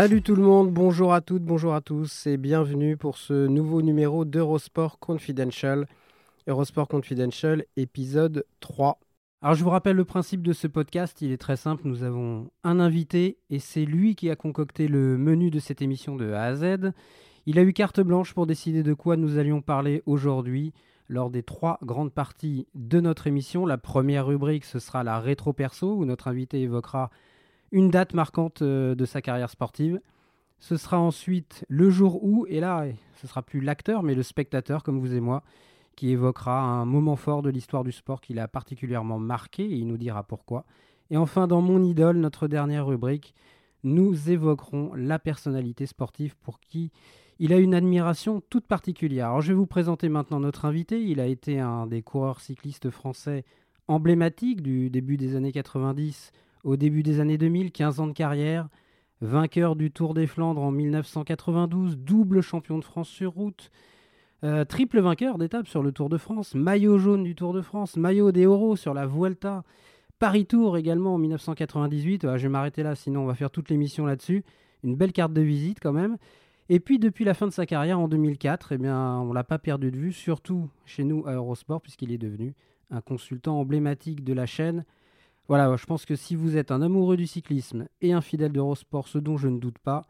Salut tout le monde, bonjour à toutes, bonjour à tous et bienvenue pour ce nouveau numéro d'Eurosport Confidential. Eurosport Confidential, épisode 3. Alors je vous rappelle le principe de ce podcast, il est très simple, nous avons un invité et c'est lui qui a concocté le menu de cette émission de A à Z. Il a eu carte blanche pour décider de quoi nous allions parler aujourd'hui lors des trois grandes parties de notre émission. La première rubrique, ce sera la rétro perso où notre invité évoquera une date marquante euh, de sa carrière sportive. Ce sera ensuite le jour où, et là, ce sera plus l'acteur, mais le spectateur, comme vous et moi, qui évoquera un moment fort de l'histoire du sport qu'il a particulièrement marqué, et il nous dira pourquoi. Et enfin, dans Mon idole, notre dernière rubrique, nous évoquerons la personnalité sportive pour qui il a une admiration toute particulière. Alors, je vais vous présenter maintenant notre invité. Il a été un des coureurs cyclistes français emblématiques du début des années 90 au début des années 2000, 15 ans de carrière, vainqueur du Tour des Flandres en 1992, double champion de France sur route, euh, triple vainqueur d'étape sur le Tour de France, maillot jaune du Tour de France, maillot des Oro sur la Vuelta, Paris Tour également en 1998. je vais m'arrêter là, sinon on va faire toute l'émission là-dessus. Une belle carte de visite quand même. Et puis depuis la fin de sa carrière en 2004, eh bien, on l'a pas perdu de vue, surtout chez nous à Eurosport, puisqu'il est devenu un consultant emblématique de la chaîne, voilà, je pense que si vous êtes un amoureux du cyclisme et un fidèle d'Eurosport, ce dont je ne doute pas,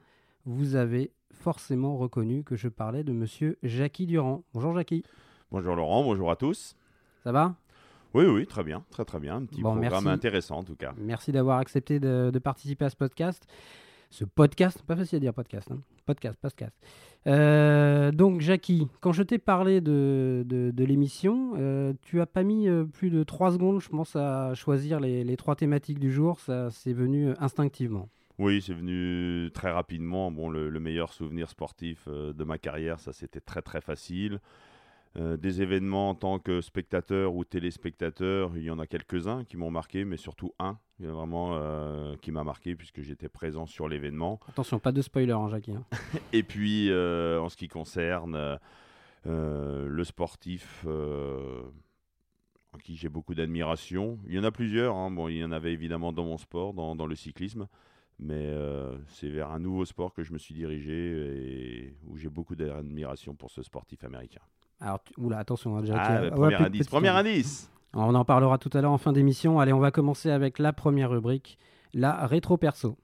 vous avez forcément reconnu que je parlais de monsieur Jackie Durand. Bonjour Jackie. Bonjour Laurent, bonjour à tous. Ça va? Oui, oui, très bien, très très bien. Un petit programme intéressant en tout cas. Merci d'avoir accepté de, participer à ce podcast ce podcast, pas facile à dire podcast, hein. podcast, podcast. Euh, donc Jackie, quand je t'ai parlé de, de, l'émission, euh, tu as pas mis euh, plus de trois secondes, je pense, à choisir les, les trois thématiques du jour, ça c'est venu instinctivement. Oui, c'est venu très rapidement. Bon, le, le meilleur souvenir sportif de ma carrière, ça c'était très très facile. Euh, des événements en tant que spectateur ou téléspectateur, il y en a quelques-uns qui m'ont marqué, mais surtout un vraiment euh, qui m'a marqué puisque j'étais présent sur l'événement. Attention, pas de spoiler, hein, Jackie. Hein. Et puis, euh, en ce qui concerne le sportif en qui j'ai beaucoup d'admiration, il y en a plusieurs. Hein. Bon, il y en avait évidemment dans mon sport, dans, dans le cyclisme. Mais c'est vers un nouveau sport que je me suis dirigé et où j'ai beaucoup d'admiration pour ce sportif américain. Alors, oula, attention, hein, ah, premier indice. Premier indice. On en parlera tout à l'heure en fin d'émission. Allez, on va commencer avec la première rubrique, la rétro perso.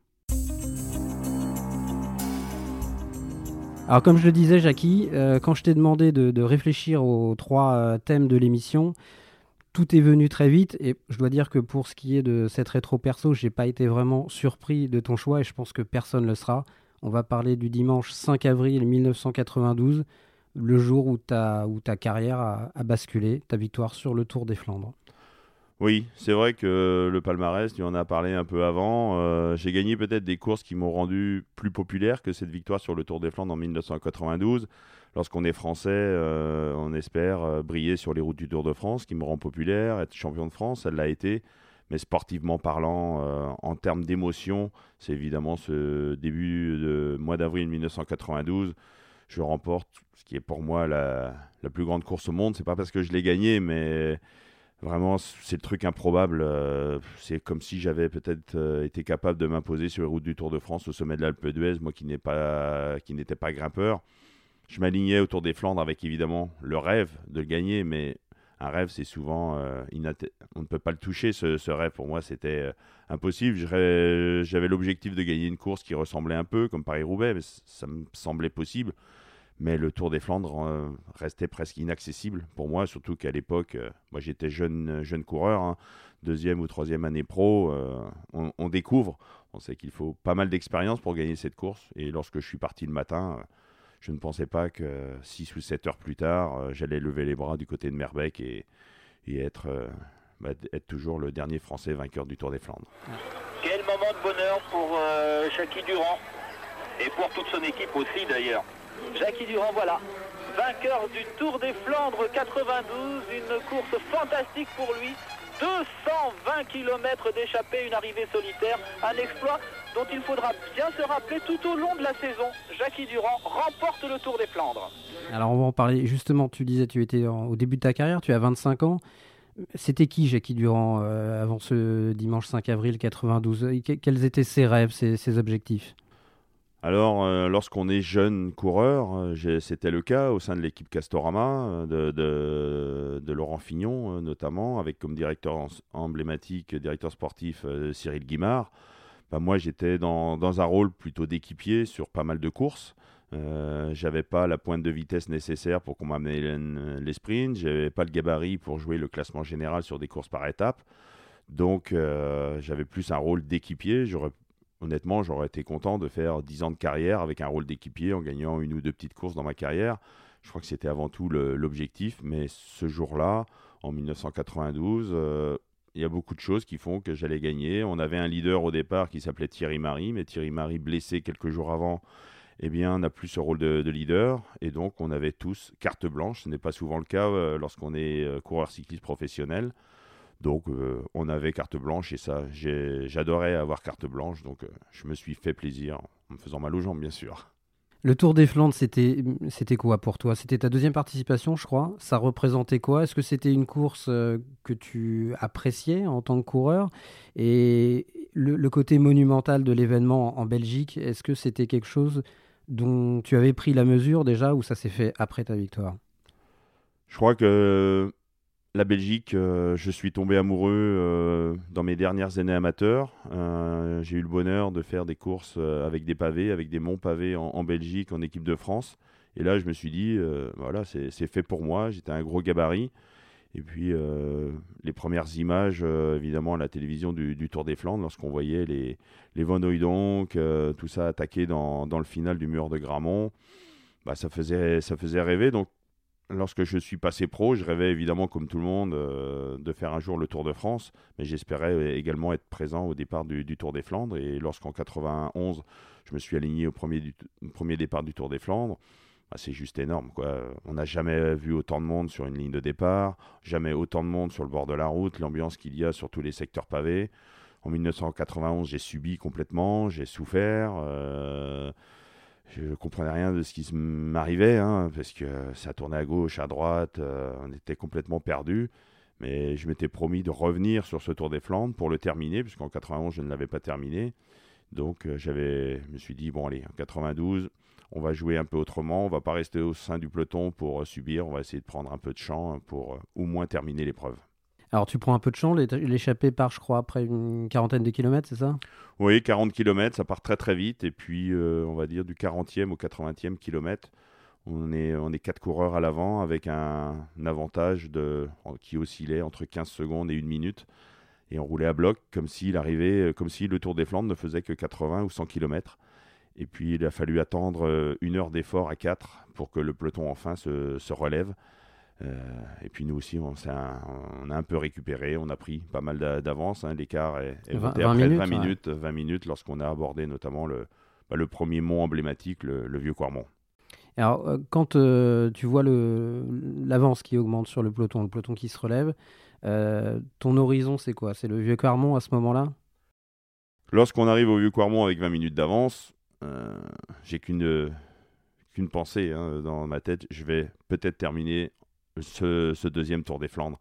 Alors comme je le disais Jackie, euh, quand je t'ai demandé de, réfléchir aux trois euh, thèmes de l'émission, tout est venu très vite et je dois dire que pour ce qui est de cette rétro perso, j'ai pas été vraiment surpris de ton choix et je pense que personne le sera. On va parler du dimanche 5 avril 1992, le jour où ta, carrière a, basculé, ta victoire sur le Tour des Flandres. Oui, c'est vrai que le palmarès, tu en as parlé un peu avant. Euh, j'ai gagné peut-être des courses qui m'ont rendu plus populaire que cette victoire sur le Tour des Flandres en 1992. Lorsqu'on est français, euh, on espère euh, briller sur les routes du Tour de France, qui me rend populaire, être champion de France, elle l'a été. Mais sportivement parlant, en termes d'émotion, c'est évidemment ce début de mois d'avril 1992 je remporte ce qui est pour moi la, plus grande course au monde. C'est pas parce que je l'ai gagné, mais vraiment, c'est le truc improbable. Euh, c'est comme si j'avais peut-être euh, été capable de m'imposer sur les routes du Tour de France au sommet de l'Alpe d'Huez, moi qui n'étais pas, pas grimpeur. Je m'alignais autour des Flandres avec évidemment le rêve de le gagner, mais un rêve, c'est souvent euh, on ne peut pas le toucher. Ce, rêve, pour moi, c'était impossible. J'avais l'objectif de gagner une course qui ressemblait un peu comme Paris-Roubaix, mais ça me semblait possible Mais le Tour des Flandres euh, restait presque inaccessible pour moi, surtout qu'à l'époque, euh, moi j'étais jeune, jeune coureur, hein. deuxième ou troisième année pro, on, on, découvre, on sait qu'il faut pas mal d'expérience pour gagner cette course. Et lorsque je suis parti le matin, je ne pensais pas que 6 ou 7 heures plus tard, j'allais lever les bras du côté de Merbeck et, bah, être toujours le dernier Français vainqueur du Tour des Flandres. Quel moment de bonheur pour euh, Jackie Durand et pour toute son équipe aussi d'ailleurs. Jackie Durand, voilà, vainqueur du Tour des Flandres 92, une course fantastique pour lui. 220 km d'échappée, une arrivée solitaire, un exploit dont il faudra bien se rappeler tout au long de la saison. Jackie Durand remporte le Tour des Flandres. Alors on va en parler justement, tu disais tu étais au début de ta carrière, tu as 25 ans. C'était qui Jackie Durand euh, avant ce dimanche 5 avril 92 Quels étaient ses rêves, ses, objectifs? Alors, euh, lorsqu'on est jeune coureur, euh, c'était le cas au sein de l'équipe Castorama, de, Laurent Fignon notamment, avec comme directeur emblématique, directeur sportif Cyril Guimard. Bah, moi, j'étais dans, un rôle plutôt d'équipier sur pas mal de courses. Euh, j'avais pas la pointe de vitesse nécessaire pour qu'on m'amène les sprints. J'avais pas le gabarit pour jouer le classement général sur des courses par étapes. Donc, euh, j'avais plus un rôle d'équipier. Honnêtement, j'aurais été content de faire 10 ans de carrière avec un rôle d'équipier en gagnant une ou deux petites courses dans ma carrière. Je crois que c'était avant tout l'objectif. Mais ce jour-là, en 1992, euh, il y a beaucoup de choses qui font que j'allais gagner. On avait un leader au départ qui s'appelait Thierry Marie, mais Thierry Marie blessé quelques jours avant eh bien, n'a plus ce rôle de, leader. Et donc, on avait tous carte blanche. Ce n'est pas souvent le cas euh, lorsqu'on est euh, coureur cycliste professionnel. Donc, euh, on avait carte blanche et ça, j'adorais avoir carte blanche. Donc, je me suis fait plaisir en me faisant mal aux jambes, bien sûr. Le Tour des Flandres, c'était quoi pour toi? C'était ta deuxième participation, je crois. Ça représentait quoi? Est-ce que c'était une course que tu appréciais en tant que coureur? Et le, le, côté monumental de l'événement en Belgique, est-ce que c'était quelque chose dont tu avais pris la mesure déjà ou ça s'est fait après ta victoire? Je crois que la Belgique, euh, je suis tombé amoureux euh, dans mes dernières années amateurs. Euh, j'ai eu le bonheur de faire des courses avec des pavés, avec des monts pavés en, Belgique, en équipe de France. Et là, je me suis dit, voilà, c'est fait pour moi. J'étais un gros gabarit. Et puis les premières images, évidemment, à la télévision du, Tour des Flandres, lorsqu'on voyait les, les euh, tout ça attaqué dans, dans, le final du mur de Gramont, bah, ça, faisait, ça faisait rêver. Donc lorsque je suis passé pro, je rêvais évidemment, comme tout le monde, de faire un jour le Tour de France, mais j'espérais également être présent au départ du, Tour des Flandres. Et lorsqu'en 91, je me suis aligné au premier départ du Tour des Flandres, bah, c'est juste énorme. Quoi. On n'a jamais vu autant de monde sur une ligne de départ, jamais autant de monde sur le bord de la route, l'ambiance qu'il y a sur tous les secteurs pavés. En 1991, j'ai subi complètement, j'ai souffert. Euh, je ne comprenais rien de ce qui m'arrivait, hein, parce que ça tournait à gauche, à droite, euh, on était complètement perdu. Mais je m'étais promis de revenir sur ce Tour des Flandres pour le terminer, puisqu'en 91, je ne l'avais pas terminé. Donc, euh, j'avais, je me suis dit, bon, allez, en 92, on va jouer un peu autrement, on va pas rester au sein du peloton pour euh, subir, on va essayer de prendre un peu de champ pour au moins terminer l'épreuve. Alors tu prends un peu de champ, l'échappée part je crois après une quarantaine de kilomètres, c'est ça? Oui, 40 kilomètres, ça part très très vite et puis euh, on va dire du 40e au 80e kilomètre, on est, on quatre coureurs à l'avant avec un, avantage qui oscillait entre 15 secondes et une minute et on roulait à bloc comme arrivait, comme si le Tour des Flandres ne faisait que 80 ou 100 kilomètres. Et puis il a fallu attendre euh, une heure d'effort à quatre pour que le peloton enfin se, relève. Euh, et puis nous aussi, on, a, on, a un peu récupéré, on a pris pas mal d'avance. Hein. L'écart est, est 20, minutes, 20 minutes, 20 minutes lorsqu'on a abordé notamment le, bah, le premier mont emblématique, le, vieux Quarmont. Alors, euh, quand tu vois l'avance qui augmente sur le peloton, le peloton qui se relève, ton horizon, c'est quoi? C'est le vieux Quarmont à ce moment-là? Lorsqu'on arrive au vieux Quarmont avec 20 minutes d'avance, euh, j'ai qu'une qu'une pensée hein, dans ma tête. Je vais peut-être terminer ce, deuxième Tour des Flandres.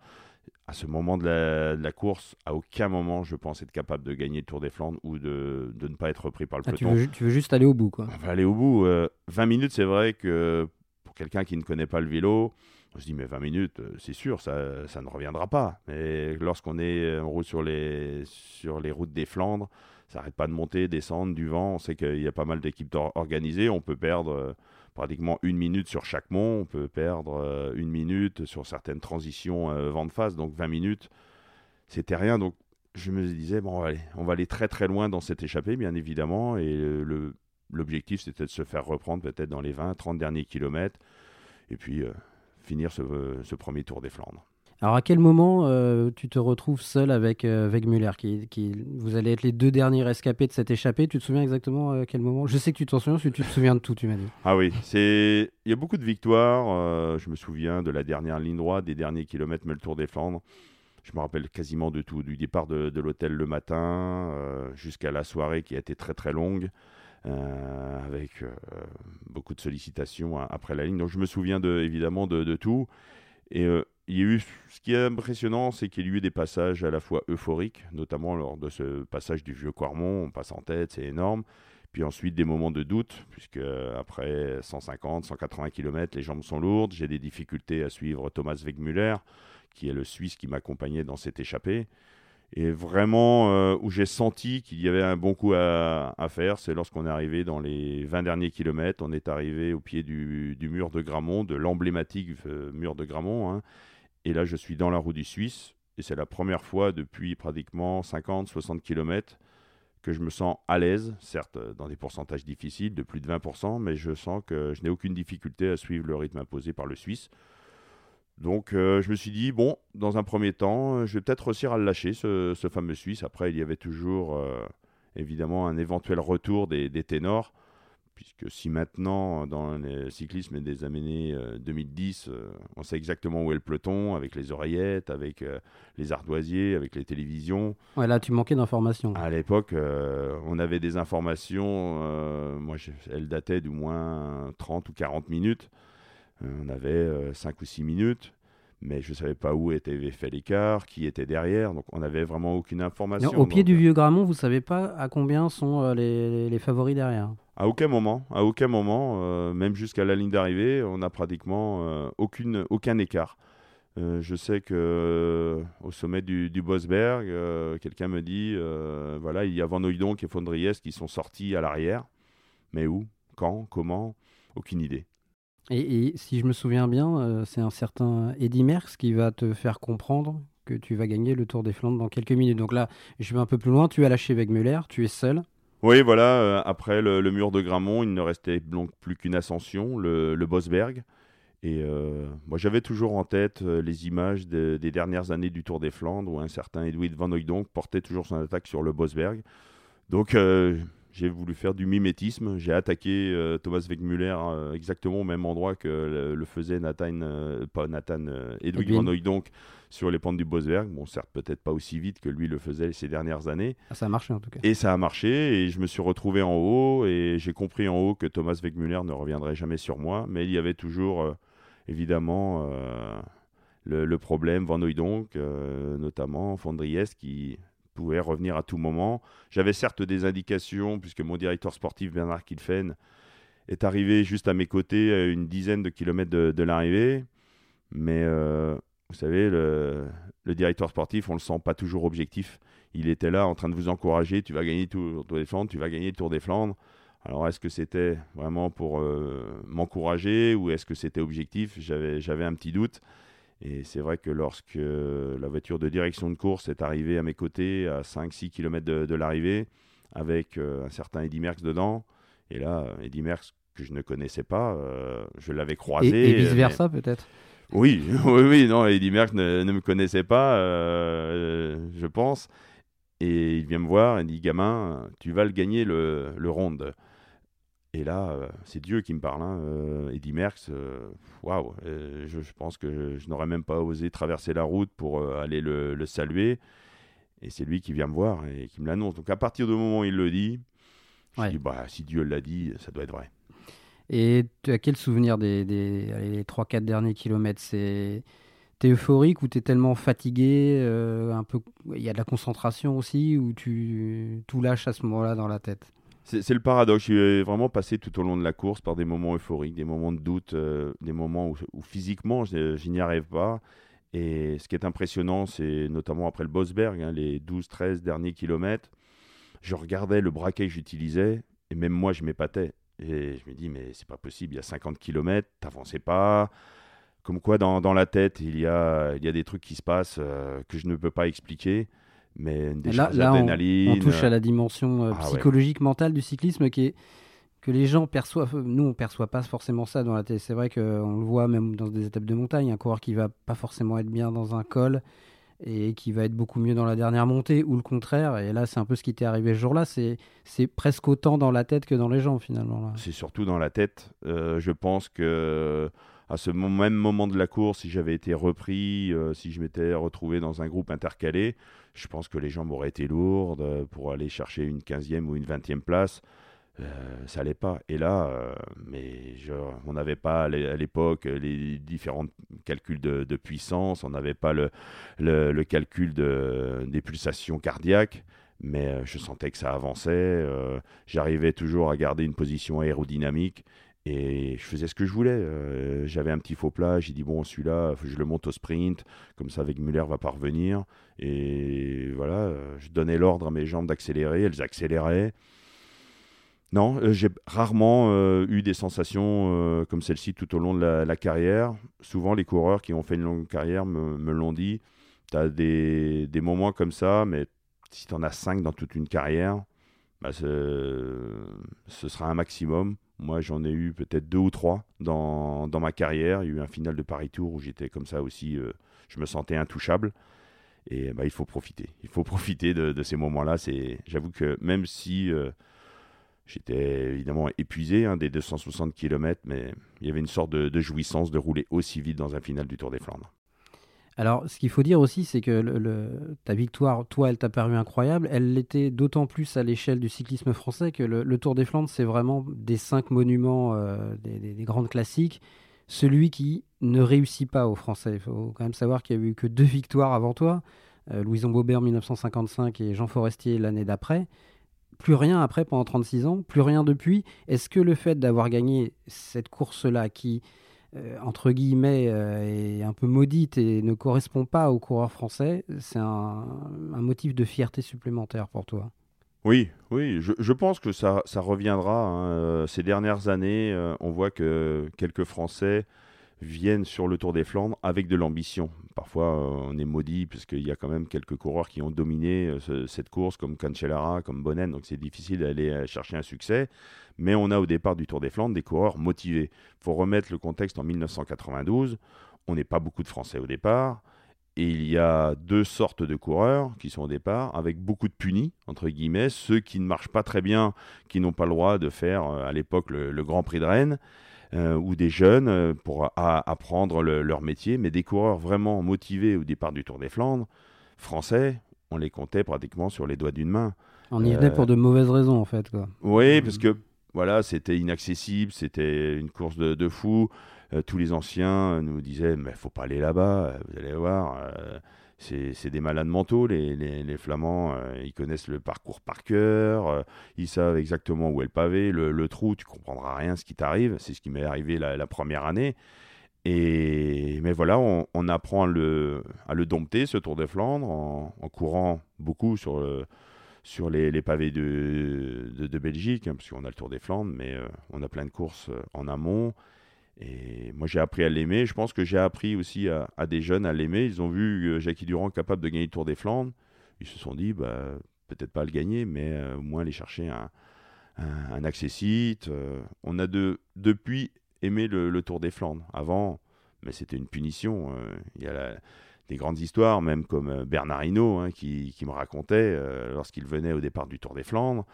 À ce moment de la, course, à aucun moment je pense être capable de gagner le Tour des Flandres ou de, de ne pas être repris par le ah, peloton. Tu veux, juste aller au bout, quoi. On va aller au bout. 20 euh, minutes, c'est vrai que pour quelqu'un qui ne connaît pas le vélo, on se dit mais 20 minutes, euh, c'est sûr, ça, ça ne reviendra pas. Mais lorsqu'on est en route sur les, sur les routes des Flandres, ça n'arrête pas de monter, descendre, du vent. On sait qu'il y a pas mal d'équipes organisées. On peut perdre euh, pratiquement une minute sur chaque mont. On peut perdre une minute sur certaines transitions vent de face, donc 20 minutes. C'était rien. Donc je me disais, bon, on va, aller, on va aller très très loin dans cette échappée, bien évidemment. Et l'objectif, c'était de se faire reprendre peut-être dans les 20, 30 derniers kilomètres. Et puis finir ce premier Tour des Flandres. Alors à quel moment euh, tu te retrouves seul avec euh, qui, Vous allez être les deux derniers rescapés de cette échappée. Tu te souviens exactement à euh, quel moment? Je sais que tu t'en souviens, tu te souviens de tout, tu m'as dit. Ah oui, il y a beaucoup de victoires. Euh, je me souviens de la dernière ligne droite, des derniers kilomètres, mais le Tour des Flandres. Je me rappelle quasiment de tout, du départ de, l'hôtel le matin jusqu'à la soirée qui a été très très longue. avec beaucoup de sollicitations après la ligne. Donc je me souviens de, évidemment de, de tout. Et il y a eu, ce qui est impressionnant, c'est qu'il y a eu des passages à la fois euphoriques, notamment lors de ce passage du vieux Quarmont, on passe en tête, c'est énorme. Puis ensuite des moments de doute, puisque après 150, 180 km, les jambes sont lourdes. J'ai des difficultés à suivre Thomas Wegmüller, qui est le Suisse qui m'accompagnait dans cette échappée. Et vraiment, euh, où j'ai senti qu'il y avait un bon coup à, faire, c'est lorsqu'on est arrivé dans les 20 derniers kilomètres. On est arrivé au pied du, mur de Gramont, de l'emblématique euh, mur de Gramont. Hein. Et là, je suis dans la roue du Suisse. Et c'est la première fois depuis pratiquement 50-60 km que je me sens à l'aise, certes dans des pourcentages difficiles de plus de 20%, mais je sens que je n'ai aucune difficulté à suivre le rythme imposé par le Suisse. Donc euh, je me suis dit, bon, dans un premier temps, je vais peut-être réussir à le lâcher, ce, fameux Suisse. Après, il y avait toujours euh, évidemment un éventuel retour des ténors puisque si maintenant, dans le cyclisme des années 2010, euh, euh, on sait exactement où est le peloton, avec les oreillettes, avec euh, les ardoisiers, avec les télévisions. Ouais, là, tu manquais d'informations. À l'époque, on avait des informations, moi, elles dataient d'au moins 30 ou 40 minutes. On avait 5 ou 6 minutes mais je ne savais pas où était fait l'écart, qui était derrière, donc on n'avait vraiment aucune information. au pied du vieux Gramont, vous ne savez pas à combien sont les, les favoris derrière à aucun moment, à aucun moment, euh, même jusqu'à la ligne d'arrivée, on n'a pratiquement euh, aucune, aucun écart. Euh, je sais que au sommet du, du Bosberg, quelqu'un me dit, voilà, il y a Van Oudonk et Fondriès qui sont sortis à l'arrière. Mais où? Quand? Comment? Aucune idée. Et, si je me souviens bien, c'est un certain Eddy Merckx qui va te faire comprendre que tu vas gagner le Tour des Flandres dans quelques minutes. Donc là, je vais un peu plus loin. Tu as lâché Wegmüller, tu es seul. Oui, voilà, euh, après le, mur de Gramont, il ne restait donc plus qu'une ascension, le, Bosberg. Et euh, moi, j'avais toujours en tête euh, les images des dernières années du Tour des Flandres, où un certain Edwin van Hooydonk portait toujours son attaque sur le Bosberg. Donc, j'ai voulu faire du mimétisme. J'ai attaqué Thomas Wegmüller exactement au même endroit que le, faisait Nathan, pas Nathan, Edwin van Hooydonk sur les pentes du Bosberg. Bon, certes, peut-être pas aussi vite que lui le faisait ces dernières années. Ah, ça a marché en tout cas. Et ça a marché, et je me suis retrouvé en haut, et j'ai compris en haut que Thomas Wegmüller ne reviendrait jamais sur moi, mais il y avait toujours, euh, évidemment, euh, le, problème Van Hooydonk, euh, notamment Fondriès, qui pouvait revenir à tout moment. J'avais certes des indications, puisque mon directeur sportif Bernard Kilfen est arrivé juste à mes côtés, à une dizaine de kilomètres de, l'arrivée, mais vous savez, le, directeur sportif, on le sent pas toujours objectif. Il était là en train de vous encourager, tu vas gagner le Tour des Flandres, tu vas gagner le Tour des Flandres. Alors est-ce que c'était vraiment pour euh, m'encourager ou est-ce que c'était objectif? J'avais un petit doute. Et c'est vrai que lorsque la voiture de direction de course est arrivée à mes côtés à 5-6 km de, l'arrivée, avec euh, un certain Eddy Merckx dedans, et là, Eddy Merckx que je ne connaissais pas, euh, je l'avais croisé. Et, et vice-versa peut-être? Oui, oui, oui, non, Eddie Merckx ne, me connaissait pas, euh, je pense. Et il vient me voir et dit Gamin, tu vas le gagner le, le ronde. Et là, euh, c'est Dieu qui me parle. Hein. Euh, Eddie Merckx, waouh, je, pense que je, n'aurais même pas osé traverser la route pour aller le, saluer. Et c'est lui qui vient me voir et qui me l'annonce. Donc à partir du moment où il le dit, je dis bah, si Dieu l'a dit, ça doit être vrai. Et tu as quel souvenir des, des 3-4 derniers kilomètres? C'est T'es euphorique ou t'es tellement fatigué euh, un peu Il y a de la concentration aussi ou tu tout lâches à ce moment-là dans la tête? C'est le paradoxe. Je suis vraiment passé tout au long de la course par des moments euphoriques, des moments de doute, euh, des moments où, physiquement je, n'y arrive pas. Et ce qui est impressionnant, c'est notamment après le Bosberg, hein, les 12-13 derniers kilomètres, je regardais le braquet que j'utilisais et même moi je m'épatais Et je me dis, mais c'est pas possible, il y a 50 km, t'avançais pas. Comme quoi, dans, la tête, il y, a, il y a des trucs qui se passent euh, que je ne peux pas expliquer. Mais des là, là on, on, touche à la dimension euh, ah psychologique, mentale du cyclisme qui est que les gens perçoivent. Nous, on perçoit pas forcément ça dans la tête. C'est vrai qu'on le voit même dans des étapes de montagne. Un coureur qui va pas forcément être bien dans un col et qui va être beaucoup mieux dans la dernière montée ou le contraire. Et là, c'est un peu ce qui t'est arrivé ce jour-là. C'est, c'est presque autant dans la tête que dans les jambes finalement. C'est surtout dans la tête. Euh, je pense que à ce même moment de la course, si j'avais été repris, euh, si je m'étais retrouvé dans un groupe intercalé, je pense que les jambes auraient été lourdes euh, pour aller chercher une 15e ou une 20e place. Euh, ça allait pas. Et là, mais on n'avait pas à l'époque les différents calculs de, puissance, on n'avait pas le, calcul de, des pulsations cardiaques, mais je sentais que ça avançait. J'arrivais toujours à garder une position aérodynamique et je faisais ce que je voulais. J'avais un petit faux plat, j'ai dit bon, celui-là, je le monte au sprint, comme ça avec Muller va pas revenir. Et voilà, je donnais l'ordre à mes jambes d'accélérer, elles accéléraient. Non, euh, j'ai rarement euh, eu des sensations euh, comme celle-ci tout au long de la, carrière. Souvent, les coureurs qui ont fait une longue carrière me, l'ont dit. Tu as des, moments comme ça, mais si tu en as cinq dans toute une carrière, bah, ce sera un maximum. Moi, j'en ai eu peut-être deux ou trois dans, ma carrière. Il y a eu un final de Paris Tour où j'étais comme ça aussi, je me sentais intouchable. Et bah, il faut profiter. Il faut profiter de, ces moments-là. J'avoue que même si J'étais évidemment épuisé hein, des 260 km, mais il y avait une sorte de, jouissance de rouler aussi vite dans un final du Tour des Flandres. Alors, ce qu'il faut dire aussi, c'est que ta victoire, toi, elle t'a paru incroyable. Elle l'était d'autant plus à l'échelle du cyclisme français que le, Tour des Flandres, c'est vraiment des cinq monuments, euh, des, grandes classiques, celui qui ne réussit pas aux Français. Il faut quand même savoir qu'il n'y a eu que deux victoires avant toi, euh, Louison Bobert en 1955 et Jean Forestier l'année d'après plus rien après pendant 36 ans, plus rien depuis. Est-ce que le fait d'avoir gagné cette course-là, qui, entre guillemets, euh, est un peu maudite et ne correspond pas aux coureurs français, c'est un, motif de fierté supplémentaire pour toi oui, oui, je, pense que ça, ça reviendra. Hein. Euh, ces dernières années, on voit que quelques Français viennent sur le Tour des Flandres avec de l'ambition. Parfois, euh, on est maudit puisqu'il y a quand même quelques coureurs qui ont dominé euh, cette course, comme Cancellara, comme Bonnen, donc c'est difficile d'aller euh, chercher un succès. Mais on a au départ du Tour des Flandres des coureurs motivés. Il faut remettre le contexte en 1992. On n'est pas beaucoup de Français au départ. Et il y a deux sortes de coureurs qui sont au départ, avec beaucoup de punis, entre guillemets, ceux qui ne marchent pas très bien, qui n'ont pas le droit de faire à l'époque le Grand Prix de Rennes, euh, ou des jeunes euh, pour apprendre leur métier, mais des coureurs vraiment motivés au départ du Tour des Flandres, français, on les comptait pratiquement sur les doigts d'une main. On y venait pour de mauvaises raisons en fait. Quoi. Oui, parce que voilà, c'était inaccessible, c'était une course de, de fou. Euh, tous les anciens nous disaient, mais faut pas aller là-bas, vous allez voir c'est des malades mentaux, les, les, Flamands. Euh, ils connaissent le parcours par cœur, euh, ils savent exactement où est le pavé, le, trou, tu comprendras rien ce qui t'arrive. C'est ce qui m'est arrivé la, première année. Et, mais voilà, on, apprend à le, à le, dompter, ce Tour de Flandre, en, courant beaucoup sur, sur les, pavés de, de, Belgique, hein, parce qu'on a le Tour des Flandres, mais euh, on a plein de courses en amont. Et moi, j'ai appris à l'aimer. Je pense que j'ai appris aussi à, des jeunes à l'aimer. Ils ont vu euh, Jackie Durand capable de gagner le Tour des Flandres. Ils se sont dit, bah, peut-être pas le gagner, mais euh, au moins aller chercher un, un, accessite. Euh. on a de, depuis aimé le, Tour des Flandres. Avant, mais c'était une punition. Il y a des grandes histoires, même comme Bernard Hinault, hein, qui, me racontait lorsqu'il venait au départ du Tour des Flandres.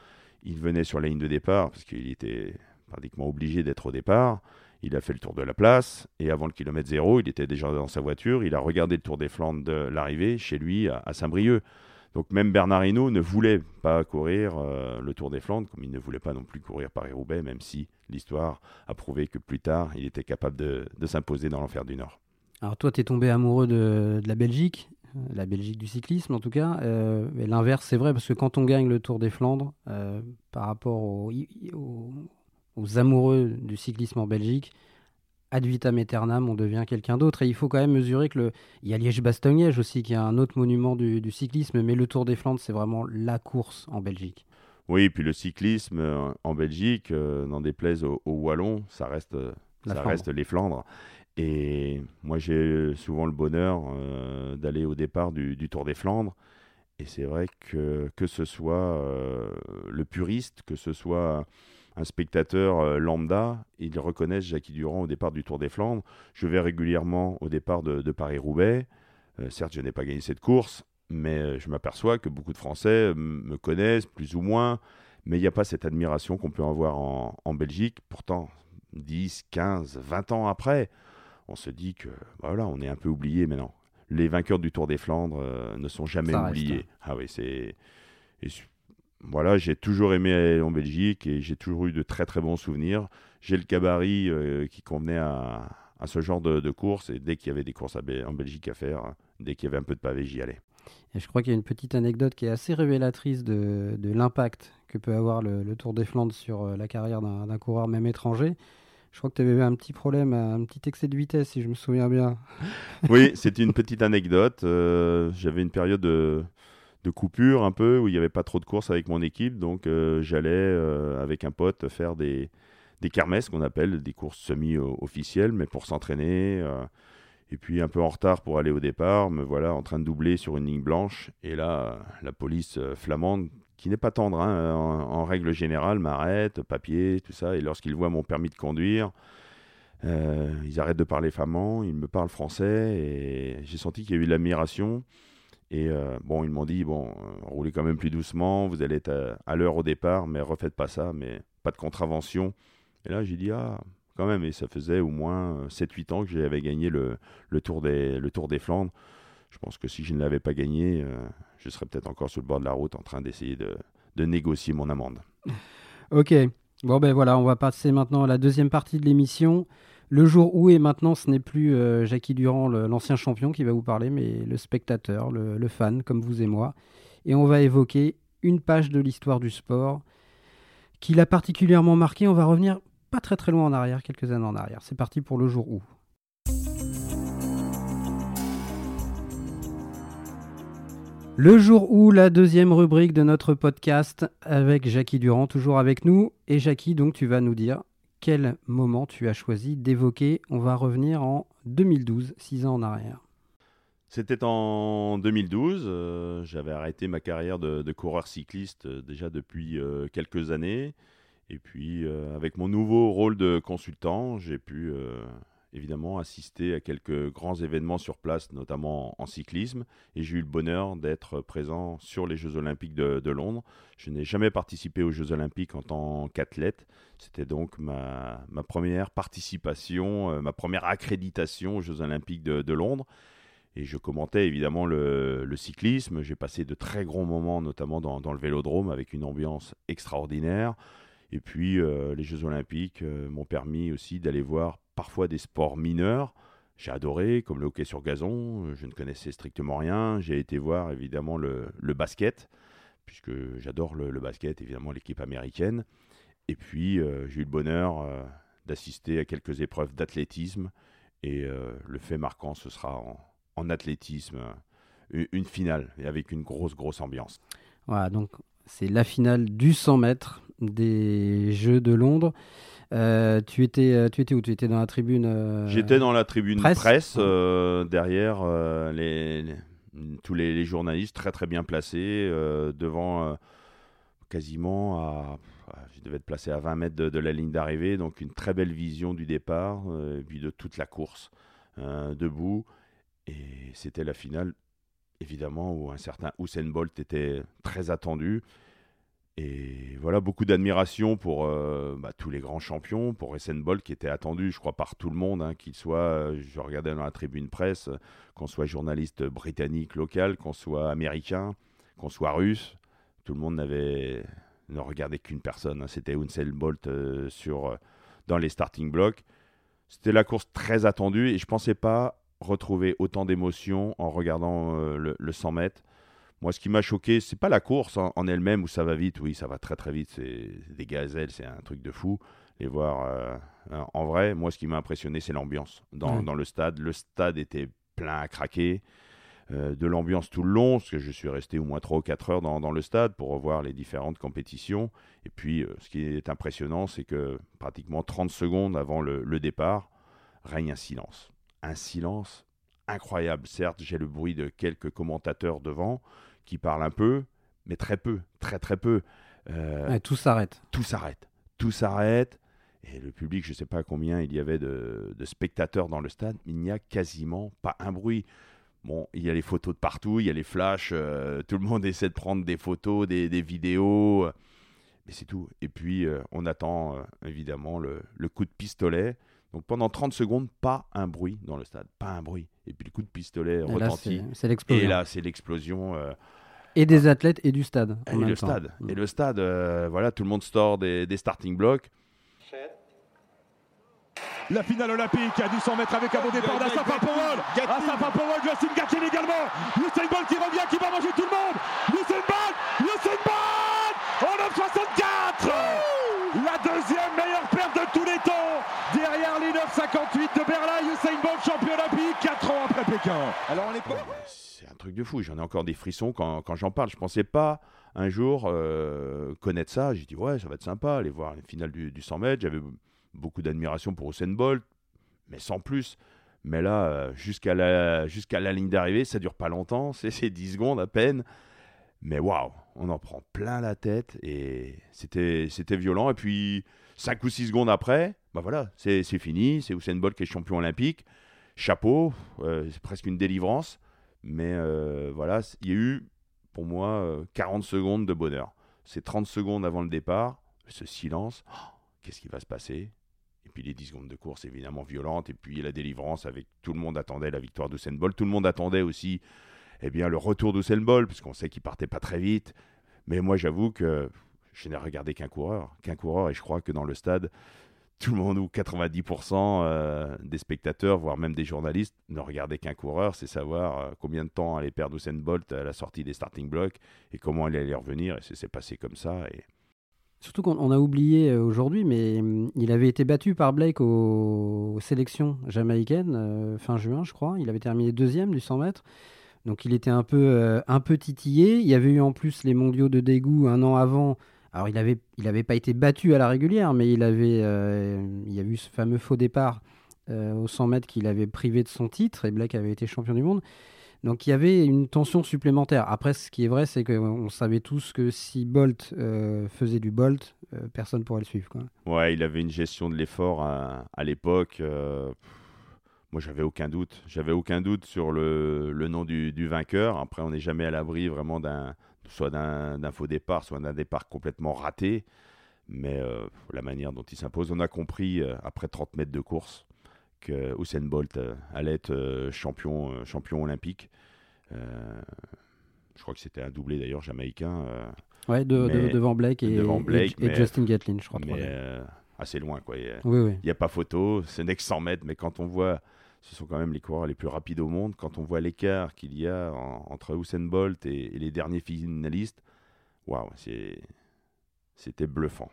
Il venait sur la ligne de départ parce qu'il était pratiquement obligé d'être au départ. Il a fait le tour de la place et avant le kilomètre zéro, il était déjà dans sa voiture. Il a regardé le tour des Flandres de l'arrivée chez lui à, Saint-Brieuc. Donc même Bernard Hinault ne voulait pas courir euh, le Tour des Flandres, comme il ne voulait pas non plus courir Paris-Roubaix, même si l'histoire a prouvé que plus tard, il était capable de, s'imposer dans l'enfer du Nord. Alors toi, tu es tombé amoureux de, la Belgique, la Belgique du cyclisme en tout cas. Euh, mais l'inverse, c'est vrai, parce que quand on gagne le Tour des Flandres, euh, par rapport au, aux amoureux du cyclisme en Belgique, ad vitam aeternam, on devient quelqu'un d'autre. Et il faut quand même mesurer que le... Il y a Liège-Bastogne-Liège aussi, qui est un autre monument du, cyclisme, mais le Tour des Flandres, c'est vraiment la course en Belgique. Oui, puis le cyclisme en Belgique, n'en déplaise aux, Wallons, ça reste, ça reste les Flandres. Et moi, j'ai souvent le bonheur d'aller au départ du, Tour des Flandres. Et c'est vrai que que ce soit le puriste, que ce soit un spectateur euh, lambda, ils reconnaissent Jackie Durand au départ du Tour des Flandres. Je vais régulièrement au départ de, Paris-Roubaix. Euh, certes, je n'ai pas gagné cette course, mais euh, je m'aperçois que beaucoup de Français me connaissent plus ou moins, mais il n'y a pas cette admiration qu'on peut avoir en, Belgique. Pourtant, 10, 15, 20 ans après, on se dit que voilà, on est un peu oublié maintenant. Les vainqueurs du Tour des Flandres ne sont jamais oubliés. Ah oui, c'est voilà, j'ai toujours aimé aller en Belgique et j'ai toujours eu de très très bons souvenirs. J'ai le gabarit euh, qui convenait à, ce genre de, course et dès qu'il y avait des courses en Belgique à faire, dès qu'il y avait un peu de pavé, j'y allais. Et je crois qu'il y a une petite anecdote qui est assez révélatrice de, l'impact que peut avoir le, Tour des Flandres sur euh, la carrière d'un coureur même étranger. Je crois que tu avais eu un petit problème, un petit excès de vitesse, si je me souviens bien. Oui, c'est une petite anecdote. Euh, j'avais une période de, de coupure un peu, où il n'y avait pas trop de courses avec mon équipe. Donc euh, j'allais euh, avec un pote faire des, des kermesses qu'on appelle, des courses semi-officielles, mais pour s'entraîner. Euh, et puis un peu en retard pour aller au départ, me voilà en train de doubler sur une ligne blanche. Et là, la police flamande, qui n'est pas tendre hein, en, règle générale, m'arrête, papier, tout ça. Et lorsqu'ils voient mon permis de conduire, ils arrêtent de parler flamand, ils me parlent français. Et j'ai senti qu'il y a eu de l'admiration. Et euh, bon, ils m'ont dit, bon, euh, roulez quand même plus doucement, vous allez être à, l'heure au départ, mais refaites pas ça, mais pas de contravention. Et là, j'ai dit, ah, quand même, et ça faisait au moins 7-8 ans que j'avais gagné le, le, tour des, le Tour des Flandres. Je pense que si je ne l'avais pas gagné, euh, je serais peut-être encore sur le bord de la route en train d'essayer de, de négocier mon amende. Ok, bon ben voilà, on va passer maintenant à la deuxième partie de l'émission. Le jour où, et maintenant, ce n'est plus euh, Jackie Durand, l'ancien champion, qui va vous parler, mais le spectateur, le, fan, comme vous et moi. Et on va évoquer une page de l'histoire du sport qui l'a particulièrement marqué. On va revenir pas très très loin en arrière, quelques années en arrière. C'est parti pour le jour où. Le jour où, la deuxième rubrique de notre podcast avec Jackie Durand, toujours avec nous. Et Jackie, donc tu vas nous dire quel moment tu as choisi d'évoquer On va revenir en 2012, six ans en arrière. C'était en 2012. Euh, j'avais arrêté ma carrière de, coureur cycliste euh, déjà depuis euh, quelques années. Et puis, avec mon nouveau rôle de consultant, j'ai pu évidemment assister à quelques grands événements sur place, notamment en, cyclisme, et j'ai eu le bonheur d'être présent sur les Jeux Olympiques de, Londres. Je n'ai jamais participé aux Jeux Olympiques en tant qu'athlète. C'était donc ma, première participation, euh, ma première accréditation aux Jeux Olympiques de, Londres. Et je commentais évidemment le, cyclisme. J'ai passé de très grands moments, notamment dans, le vélodrome, avec une ambiance extraordinaire. Et puis, euh, les Jeux Olympiques euh, m'ont permis aussi d'aller voir parfois des sports mineurs. J'ai adoré, comme le hockey sur gazon, je ne connaissais strictement rien. J'ai été voir évidemment le, basket, puisque j'adore le, basket, évidemment l'équipe américaine. Et puis euh, j'ai eu le bonheur euh, d'assister à quelques épreuves d'athlétisme. Et euh, le fait marquant, ce sera en, athlétisme, une, finale, et avec une grosse, grosse ambiance. Voilà, donc c'est la finale du 100 mètres des Jeux de Londres. Euh, tu, étais, euh, tu étais où? Tu étais dans la tribune euh, J'étais dans la tribune presse, derrière les, tous les, journalistes très très bien placés, devant quasiment à. Je devais être placé à 20 mètres de, la ligne d'arrivée, donc une très belle vision du départ, et puis de toute la course debout. Et c'était la finale, évidemment, où un certain Usain Bolt était très attendu. Et voilà, beaucoup d'admiration pour euh, bah, tous les grands champions, pour Usain Bolt qui était attendu, je crois, par tout le monde, hein, qu'il soit, euh, je regardais dans la tribune presse, qu'on soit journaliste britannique local, qu'on soit américain, qu'on soit russe, tout le monde n'avait ne regardait qu'une personne, hein, c'était Usain Bolt euh, sur, dans les starting blocks. C'était la course très attendue et je ne pensais pas retrouver autant d'émotions en regardant le, le 100 mètres. Moi, ce qui m'a choqué, c'est pas la course en, elle-même où ça va vite. Oui, ça va très très vite. C'est des gazelles, c'est un truc de fou. Les voir euh, en vrai, moi, ce qui m'a impressionné, c'est l'ambiance dans, le stade. Le stade était plein à craquer. de l'ambiance tout le long, parce que je suis resté au moins 3 ou 4 heures dans, le stade pour revoir les différentes compétitions. Et puis, ce qui est impressionnant, c'est que pratiquement 30 secondes avant le départ, règne un silence. Un silence incroyable. Certes, j'ai le bruit de quelques commentateurs devant qui parlent un peu, mais très peu, très très peu. Euh, tout s'arrête. Tout s'arrête. Tout s'arrête. Et le public, je ne sais pas combien il y avait de, spectateurs dans le stade, il n'y a quasiment pas un bruit. Bon, il y a les photos de partout, il y a les flashs, euh, tout le monde essaie de prendre des photos, des, vidéos, mais c'est tout. Et puis, euh, on attend évidemment le, coup de pistolet. Donc pendant 30 secondes, pas un bruit dans le stade, pas un bruit. Et puis le coup de pistolet retentit. C'est l'explosion. Et là, c'est l'explosion. Euh, et des athlètes et du stade. Et le stade. Et le stade, euh, voilà, tout le monde sort des, des starting blocks. La finale olympique à du 100 mètres avec un bon départ d'Asafa Powell. Asafa Powell, Justin Gatlin également. Usain Bolt qui revient, qui va manger tout le monde. Usain 58 de Berlin, Usain Bolt, championnat olympique, 4 ans après Pékin. Alors. C'est un truc de fou, j'en ai encore des frissons quand, j'en parle. Je pensais pas un jour euh, connaître ça. J'ai dit, ouais, ça va être sympa, aller voir les finale du, 100 mètres. J'avais beaucoup d'admiration pour Usain Bolt, mais sans plus. Mais là, euh, jusqu'à la, jusqu'à la ligne d'arrivée, ça dure pas longtemps, c'est 10 secondes à peine. Mais waouh, on en prend plein la tête et c'était, c'était violent. Et puis, 5 ou 6 secondes après, bah voilà, c'est, fini. C'est Usain Bolt qui est champion olympique. Chapeau, euh, c'est presque une délivrance. Mais euh, voilà, il y a eu pour moi 40 secondes de bonheur. C'est 30 secondes avant le départ, ce silence. Oh, qu'est-ce qui va se passer? Et puis les 10 secondes de course évidemment violentes, et puis la délivrance avec tout le monde attendait la victoire d'Usain Bolt, tout le monde attendait aussi eh bien, le retour d'Usain Bolt, puisqu'on sait qu'il partait pas très vite. Mais moi j'avoue que je n'ai regardé qu'un coureur, qu'un coureur, et je crois que dans le stade, tout le monde ou 90% euh, des spectateurs, voire même des journalistes, ne regardaient qu'un coureur, c'est savoir euh, combien de temps allait perdre Usain Bolt à la sortie des starting blocks et comment il allait revenir. Et c'est passé comme ça. Et Surtout qu'on a oublié euh, aujourd'hui, mais hum, il avait été battu par Blake aux, sélections jamaïcaines fin juin, je crois. Il avait terminé deuxième du 100 mètres. Donc il était un peu, un peu titillé. Il y avait eu en plus les mondiaux de dégoût un an avant. Alors il n'avait il avait pas été battu à la régulière, mais il, avait, il y a eu ce fameux faux départ aux 100 mètres qu'il avait privé de son titre et Blake avait été champion du monde. Donc il y avait une tension supplémentaire. Après, ce qui est vrai, c'est qu'on savait tous que si Bolt euh, faisait du Bolt, euh, personne ne pourrait le suivre. Quoi. Ouais, il avait une gestion de l'effort à, l'époque. Euh, moi, j'avais aucun doute. J'avais aucun doute sur le, nom du, vainqueur. Après, on n'est jamais à l'abri vraiment d'un soit d'un faux départ, soit d'un départ complètement raté. Mais la manière dont il s'impose, on a compris après 30 mètres de course que Usain Bolt euh, allait être euh, champion, euh, champion olympique. je crois que c'était un doublé d'ailleurs jamaïcain. ouais, devant Blake et, Justin Gatlin, je crois. Mais assez loin, quoi. Il n'y a, a, pas photo, c'est n'est que 100 mètres, mais quand on voit, ce sont quand même les coureurs les plus rapides au monde, quand on voit l'écart qu'il y a entre Usain Bolt et, les derniers finalistes, waouh, c'était bluffant.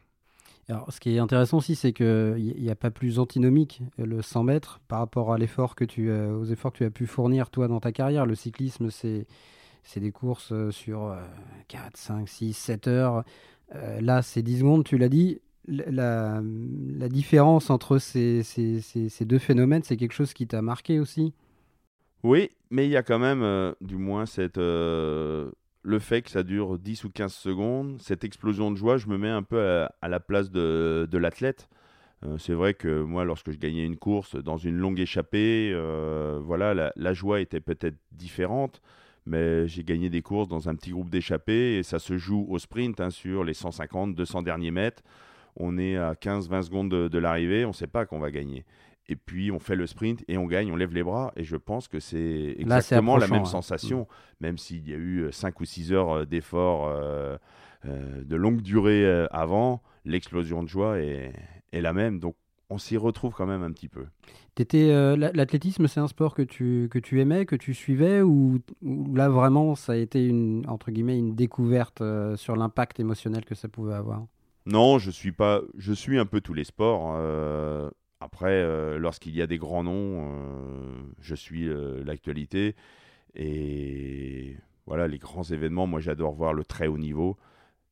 Alors, ce qui est intéressant aussi, c'est qu'il n'y a pas plus antinomique euh, le 100 mètres par rapport à l'effort que tu, aux efforts que tu as pu fournir toi dans ta carrière. Le cyclisme, c'est des courses euh, sur 4, 5, 6, 7 heures. Euh, là, c'est 10 secondes, tu l'as dit. La, différence entre ces, deux phénomènes, c'est quelque chose qui t'a marqué aussi? Oui, mais il y a quand même, du moins, cette le fait que ça dure 10 ou 15 secondes, cette explosion de joie, je me mets un peu à, la place de, l'athlète. Euh, c'est vrai que moi, lorsque je gagnais une course dans une longue échappée, euh, voilà, la, joie était peut-être différente, mais j'ai gagné des courses dans un petit groupe d'échappés et ça se joue au sprint hein, sur les 150, 200 derniers mètres. On est à 15-20 secondes de l'arrivée, on ne sait pas qu'on va gagner et puis on fait le sprint et on gagne, on lève les bras. Et je pense que c'est exactement la même sensation, mm. même s'il y a eu 5 euh, ou 6 heures euh, d'effort euh, de longue durée avant, l'explosion de joie est, la même. Donc on s'y retrouve quand même un petit peu. L'athlétisme, c'est un sport que tu, que tu aimais, que tu suivais, ou, là vraiment ça a été une, entre guillemets, une découverte sur l'impact émotionnel que ça pouvait avoir? Non, je suis pas. Je suis un peu tous les sports. Après, euh, lorsqu'il y a des grands noms, euh, je suis euh, l'actualité. Et voilà, les grands événements, moi j'adore voir le très haut niveau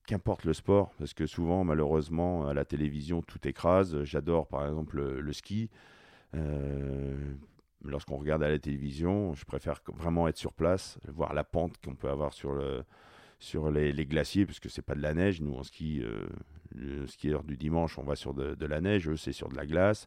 qu'importe le sport, parce que souvent, malheureusement, à la télévision, tout écrase. J'adore, par exemple, le, ski. Euh, lorsqu'on regarde à la télévision, je préfère vraiment être sur place, voir la pente qu'on peut avoir sur, le, sur les, glaciers, parce que c'est pas de la neige. Nous, en ski, euh, le skieur du dimanche, on va sur de, la neige, eux, c'est sur de la glace.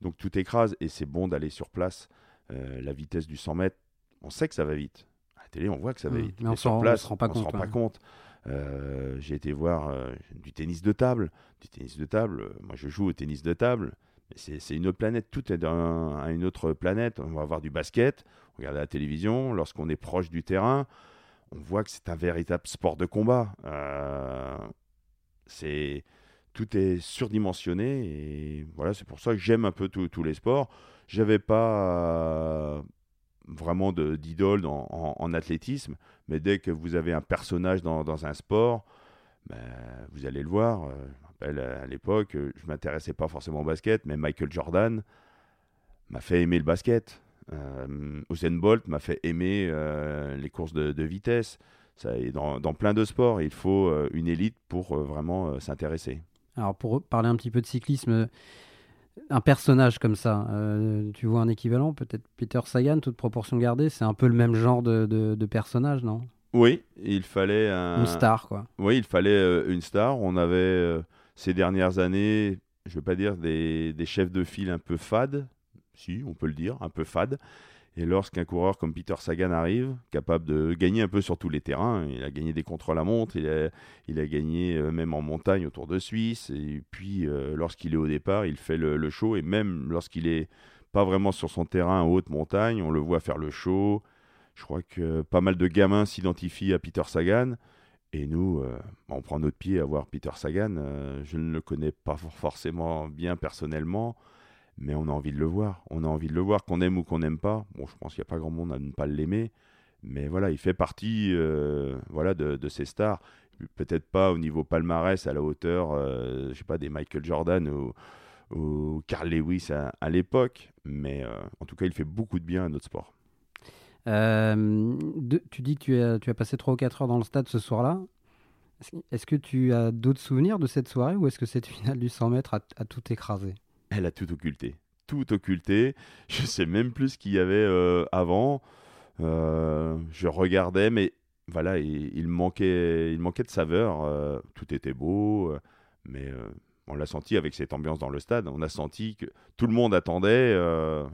Donc tout écrase, et c'est bon d'aller sur place. Euh, la vitesse du 100 mètres, on sait que ça va vite. À la télé, on voit que ça va mmh, vite. Mais, on sur place, on se rend pas compte. Rend pas compte. Euh, j'ai été voir euh, du tennis de table. Du tennis de table, moi je joue au tennis de table. C'est une autre planète, tout est à une autre planète. On va voir du basket, on regarde la télévision, lorsqu'on est proche du terrain, on voit que c'est un véritable sport de combat. c'est tout est surdimensionné et voilà, c'est pour ça que j'aime un peu tous les sports. J'avais pas vraiment d'idole en, athlétisme, mais dès que vous avez un personnage dans, un sport, ben, vous allez le voir. Euh, je rappelle à l'époque, je m'intéressais pas forcément au basket, mais Michael Jordan m'a fait aimer le basket. Euh, Usain Bolt m'a fait aimer euh, les courses de, de vitesse. Ça, dans, dans, plein de sports, il faut euh, une élite pour vraiment s'intéresser. Alors pour parler un petit peu de cyclisme, un personnage comme ça, euh, tu vois un équivalent, peut-être Peter Sagan, toute proportion gardée, c'est un peu le même genre de, de, personnage, non? Oui, il fallait un... une star, quoi. Oui, il fallait euh, une star. On avait euh, ces dernières années, je ne veux pas dire des, des, chefs de file un peu fades, si, on peut le dire, un peu fades. Et lorsqu'un coureur comme Peter Sagan arrive, capable de gagner un peu sur tous les terrains, il a gagné des contre-la-montre, il a, il a gagné euh, même en montagne autour de Suisse, et puis euh, lorsqu'il est au départ, il fait le, show, et même lorsqu'il est pas vraiment sur son terrain en haute montagne, on le voit faire le show. Je crois que pas mal de gamins s'identifient à Peter Sagan. Et nous, euh, on prend notre pied à voir Peter Sagan. je ne le connais pas forcément bien personnellement mais on a envie de le voir. On a envie de le voir, qu'on aime ou qu'on n'aime pas. Bon, je pense qu'il n'y a pas grand monde à ne pas l'aimer, mais voilà, il fait partie euh, voilà, de, ces stars. Peut-être pas au niveau palmarès à la hauteur, euh, je sais pas, des Michael Jordan ou, Carl Lewis à, l'époque, mais euh, en tout cas, il fait beaucoup de bien à notre sport. tu dis que tu as, tu as passé 3 ou 4 heures dans le stade ce soir-là. Est-ce que tu as d'autres souvenirs de cette soirée ou est-ce que cette finale du 100 mètres a tout écrasé? Elle a tout occulté. Tout occulté. Je sais même plus ce qu'il y avait euh, avant. Euh, je regardais, mais voilà, il, manquait, il manquait de saveur. Euh, tout était beau, mais on l'a senti avec cette ambiance dans le stade. On a senti que tout le monde attendait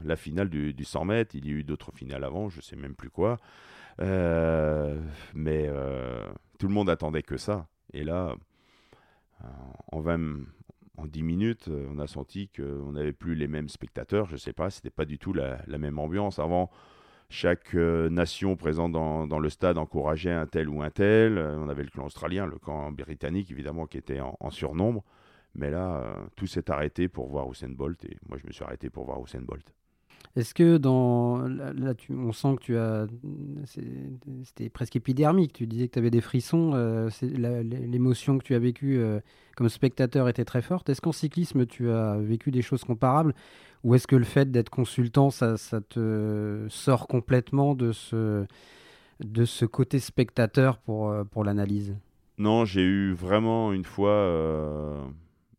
la finale du, du, 100 mètres. Il y a eu d'autres finales avant, je sais même plus quoi. mais tout le monde attendait que ça. Et là, en 20, en 10 minutes, euh, on a senti qu'on n'avait plus les mêmes spectateurs. Je ne sais pas, c'était pas du tout la, même ambiance. Avant, chaque euh, nation présente dans, le stade encourageait un tel ou un tel. Euh, on avait le clan australien, le clan britannique, évidemment, qui était en, surnombre. Mais là, tout s'est arrêté pour voir Usain Bolt. Et moi, je me suis arrêté pour voir Usain Bolt. Est-ce que dans. Là, tu, on sent que tu as. C'était presque épidermique. Tu disais que tu avais des frissons. Euh, l'émotion que tu as vécue euh, comme spectateur était très forte. Est-ce qu'en cyclisme, tu as vécu des choses comparables? Ou est-ce que le fait d'être consultant, ça, ça, te sort complètement de ce, de ce côté spectateur pour, euh, pour l'analyse? Non, j'ai eu vraiment une fois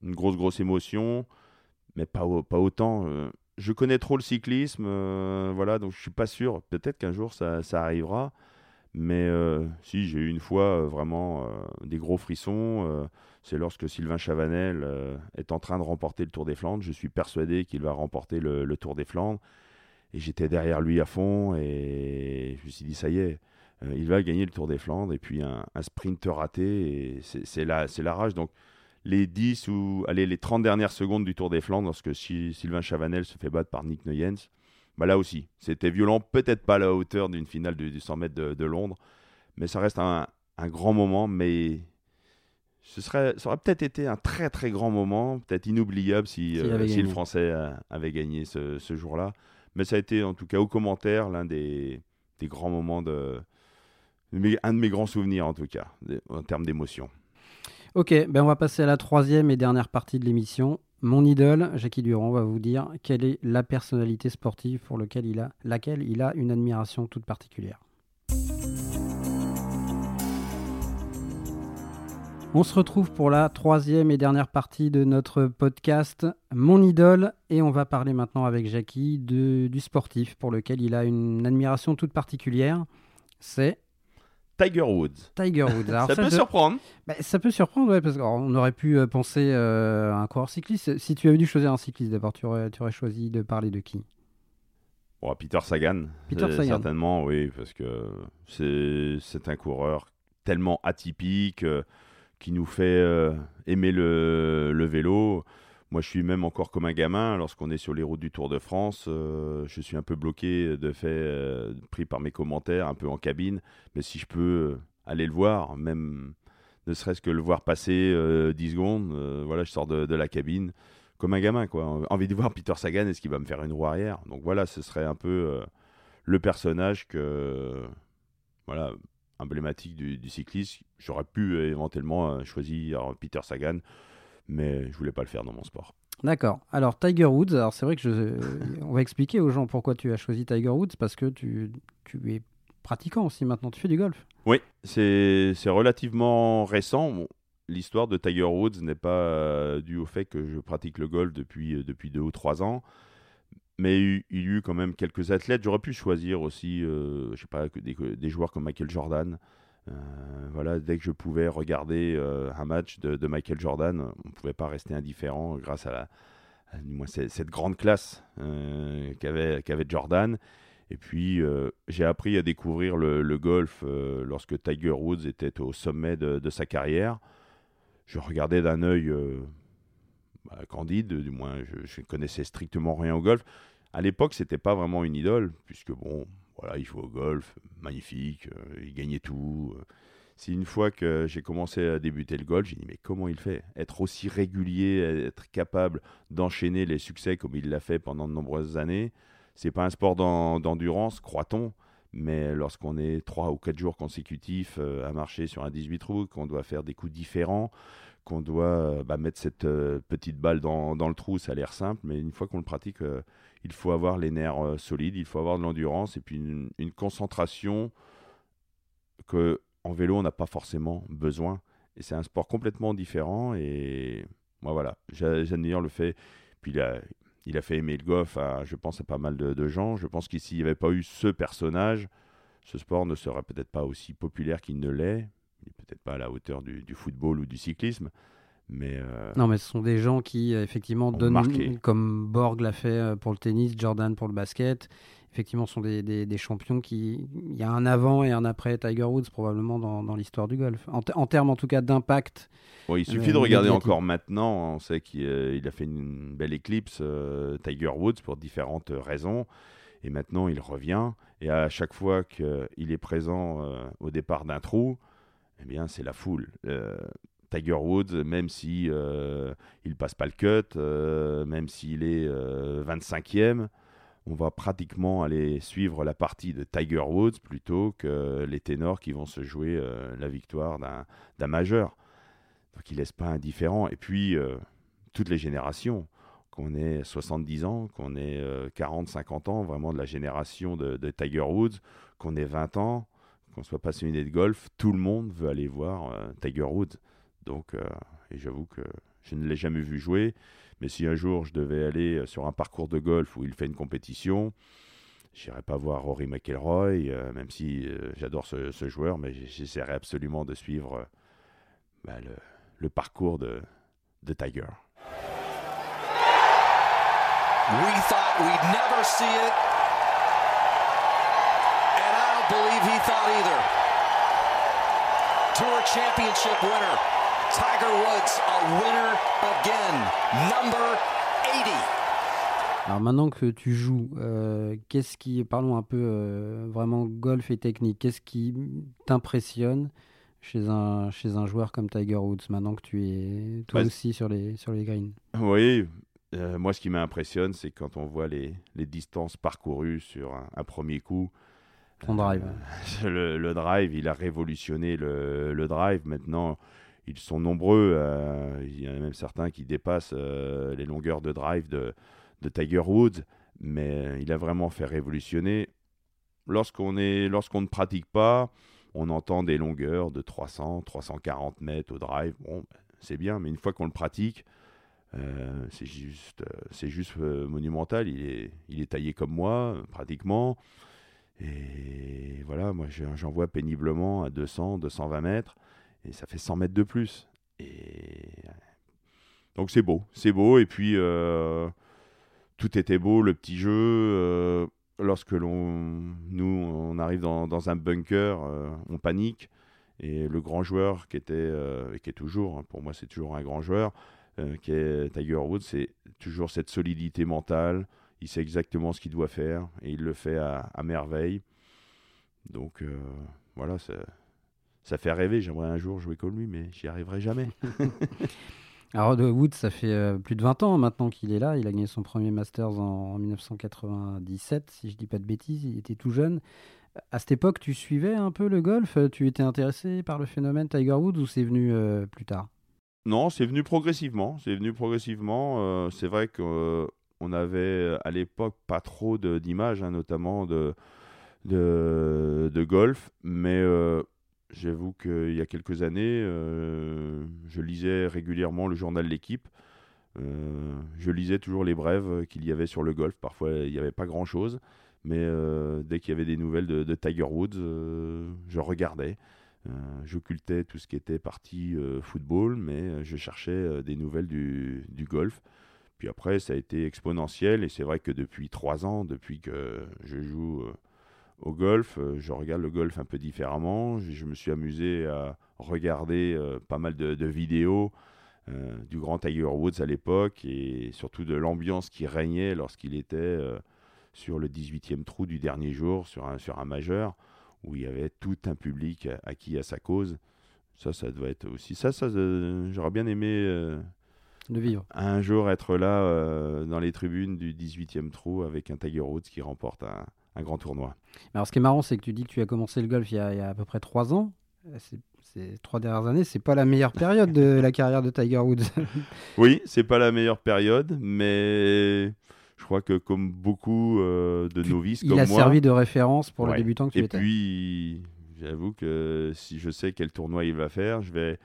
une grosse, grosse émotion, mais pas, pas autant je connais trop le cyclisme, euh, voilà, donc je suis pas sûr. Peut-être qu'un jour ça, arrivera, mais euh, si j'ai eu une fois euh, vraiment des gros frissons, c'est lorsque Sylvain Chavanel est en train de remporter le Tour des Flandres. Je suis persuadé qu'il va remporter le, Tour des Flandres, et j'étais derrière lui à fond, et je me suis dit ça y est. il va gagner le Tour des Flandres et puis un, un sprint raté c'est la, la rage donc les 10 ou allez, les 30 dernières secondes du Tour des Flandres, lorsque Sylvain Chavanel se fait battre par Nick Nuyens, bah là aussi, c'était violent, peut-être pas à la hauteur d'une finale du, 100 mètres de, Londres, mais ça reste un, grand moment, mais ce serait, ça aurait peut-être été un très très grand moment, peut-être inoubliable si, euh, le Français avait gagné ce, jour-là. Mais ça a été en tout cas au commentaire l'un des, grands moments de, un de mes grands souvenirs en tout cas, en termes d'émotion. Ok, ben on va passer à la troisième et dernière partie de l'émission. Mon idole, Jackie Durand, va vous dire quelle est la personnalité sportive pour laquelle il a une admiration toute particulière. On se retrouve pour la troisième et dernière partie de notre podcast Mon idole et on va parler maintenant avec Jackie du sportif pour lequel il a une admiration toute particulière. C'est Tiger Woods. Tiger Woods. ça, peut surprendre. Bah, ça peut surprendre, ouais, parce qu'on aurait pu euh, penser euh, à un coureur cycliste. Si tu avais dû choisir un cycliste d'abord, tu aurais, tu aurais choisi de parler de qui? Bon, Peter Sagan. Peter Sagan. Certainement, oui, parce que c'est un coureur tellement atypique, euh, qui nous fait aimer le, le vélo. Moi, je suis même encore comme un gamin lorsqu'on est sur les routes du Tour de France. Euh, je suis un peu bloqué de fait, euh, pris par mes commentaires, un peu en cabine. Mais si je peux euh, aller le voir, même ne serait-ce que le voir passer 10 secondes, voilà, je sors de, la cabine comme un gamin, quoi. Envie de voir Peter Sagan, est-ce qu'il va me faire une roue arrière? Donc voilà, ce serait un peu le personnage que, voilà, emblématique du, cyclisme. J'aurais pu éventuellement choisir Peter Sagan mais je voulais pas le faire dans mon sport. D'accord. Alors Tiger Woods, alors c'est vrai que je, on va expliquer aux gens pourquoi tu as choisi Tiger Woods parce que tu, tu es pratiquant aussi maintenant, tu fais du golf. Oui, c'est relativement récent. L'histoire de Tiger Woods n'est pas euh, due au fait que je pratique le golf depuis, euh, depuis deux ou trois ans, mais il, y a eu quand même quelques athlètes. J'aurais pu choisir aussi, euh, je sais pas, des, des joueurs comme Michael Jordan, voilà, dès que je pouvais regarder euh, un match de, Michael Jordan, on ne pouvait pas rester indifférent grâce à, cette grande classe euh, qu'avait Jordan. Et puis, j'ai appris à découvrir le, golf lorsque Tiger Woods était au sommet de, sa carrière. Je regardais d'un œil bah, candide, du moins, je, ne connaissais strictement rien au golf. À l'époque, c'était pas vraiment une idole, puisque bon, voilà, il joue au golf, magnifique, euh, il gagnait tout. Euh. C'est une fois que j'ai commencé à débuter le golf, j'ai dit mais comment il fait? Être aussi régulier, être capable d'enchaîner les succès comme il l'a fait pendant de nombreuses années, c'est pas un sport d'endurance, croit-on, mais lorsqu'on est trois ou quatre jours consécutifs euh, à marcher sur un 18 trous, qu'on doit faire des coups différents, qu'on doit bah, mettre cette petite balle dans, dans, le trou, ça a l'air simple, mais une fois qu'on le pratique, il faut avoir les nerfs euh, solides, il faut avoir de l'endurance et puis une, concentration que en vélo on n'a pas forcément besoin. Et c'est un sport complètement différent et moi voilà, j'admire le fait. Puis il a, fait aimer le golf, à, je pense, à pas mal de, gens. Je pense qu'ici, il n'y avait pas eu ce personnage, ce sport ne serait peut-être pas aussi populaire qu'il ne l'est. Il n'est peut-être pas à la hauteur du, football ou du cyclisme. Mais euh, Non, mais ce sont des gens qui, euh, effectivement, donnent, comme Borg l'a fait euh, pour le tennis, Jordan pour le basket. Effectivement, sont des, des, champions qui. Il y a un avant et un après Tiger Woods, probablement, dans, dans l'histoire du golf. En, termes, en tout cas, d'impact. il suffit de regarder encore maintenant. On sait qu'il a fait une belle éclipse, Tiger Woods, pour différentes raisons. Et maintenant, il revient. Et à chaque fois qu'il est présent au départ d'un trou, eh bien, c'est la foule. Tiger Woods, même si euh, il passe pas le cut, euh, même s'il est 25e, euh, on va pratiquement aller suivre la partie de Tiger Woods plutôt que les ténors qui vont se jouer la victoire d'un majeur. Donc il laisse pas indifférent. Et puis toutes les générations, qu'on ait 70 ans, qu'on ait 40, 50 ans, vraiment de la génération de, de Tiger Woods, qu'on ait 20 ans, qu'on soit passionné de golf, tout le monde veut aller voir Tiger Woods. Donc, euh, et j'avoue que je ne l'ai jamais vu jouer. Mais si un jour je devais aller euh, sur un parcours de golf où il fait une compétition, j'irai pas voir Rory McIlroy, euh, même si j'adore ce, joueur, mais j'essaierai absolument de suivre bah, le, parcours de, de Tiger. We thought we'd never see it. And I don't believe he thought either. Tour championship winner. Tiger Woods, a winner again, number 80. Alors maintenant que tu joues, euh, qu'est-ce qui, parlons un peu euh, vraiment golf et technique, qu'est-ce qui t'impressionne chez un, chez un joueur comme Tiger Woods, maintenant que tu es toi bah, aussi sur les, sur les greens? Oui, euh, moi ce qui m'impressionne, c'est quand on voit les, les distances parcourues sur un, premier coup. Ton drive. Le, le, drive, il a révolutionné le, le drive. Maintenant, ils sont nombreux. Euh, il y en a même certains qui dépassent euh, les longueurs de drive de, Tiger Woods, mais il a vraiment fait révolutionner. Lorsqu'on est, lorsqu'on ne pratique pas, on entend des longueurs de 300, 340 mètres au drive. Bon, c'est bien, mais une fois qu'on le pratique, euh, c'est juste, euh, c'est juste monumental. Il est, il est taillé comme moi, pratiquement. Et voilà, moi j'en vois péniblement à 200, 220 mètres, et ça fait 100 mètres de plus. Et donc c'est beau, c'est beau. Et puis tout était beau, le petit jeu lorsque l'on, nous, on arrive dans, un bunker, euh, on panique. Et le grand joueur qui était, euh, et qui est toujours, hein, pour moi c'est toujours un grand joueur, euh, qui est Tiger Woods, c'est toujours cette solidité mentale. Il sait exactement ce qu'il doit faire et il le fait à, merveille. Donc voilà, ça, ça fait rêver. J'aimerais un jour jouer comme lui, mais j'y arriverai jamais. Alors, Wood, ça fait euh, plus de 20 ans maintenant qu'il est là. Il a gagné son premier Masters en, 1997, si je dis pas de bêtises. Il était tout jeune. À cette époque, tu suivais un peu le golf? Tu étais intéressé par le phénomène Tiger Woods ou c'est venu euh, plus tard? Non, c'est venu progressivement. C'est venu progressivement. Euh, c'est vrai qu'on avait à l'époque pas trop d'images, hein, notamment de, de, de, golf, mais J'avoue qu'il y a quelques années, euh, je lisais régulièrement le journal L'équipe. Euh, je lisais toujours les brèves qu'il y avait sur le golf. Parfois, il n'y avait pas grand-chose. Mais euh, dès qu'il y avait des nouvelles de, Tiger Woods, je regardais. J'occultais tout ce qui était partie football, mais je cherchais des nouvelles du, du, golf. Puis après, ça a été exponentiel. Et c'est vrai que depuis trois ans, depuis que je joue au golf. Euh, je regarde le golf un peu différemment. Je, me suis amusé à regarder euh, pas mal de, vidéos euh, du grand Tiger Woods à l'époque et surtout de l'ambiance qui régnait lorsqu'il était sur le 18e trou du dernier jour sur un, sur un majeur où il y avait tout un public acquis à sa cause. Ça, ça doit être aussi. Ça, ça j'aurais bien aimé. de vivre. Un jour être là dans les tribunes du 18e trou avec un Tiger Woods qui remporte un, un grand tournoi. Alors, ce qui est marrant, c'est que tu dis que tu as commencé le golf il y a, à peu près trois ans. Ces trois dernières années, c'est pas la meilleure période de la carrière de Tiger Woods. oui, c'est pas la meilleure période, mais je crois que comme beaucoup euh, de novices il comme moi, il a servi de référence pour le débutant que tu Et étais. Et puis, j'avoue que si je sais quel tournoi il va faire, je vais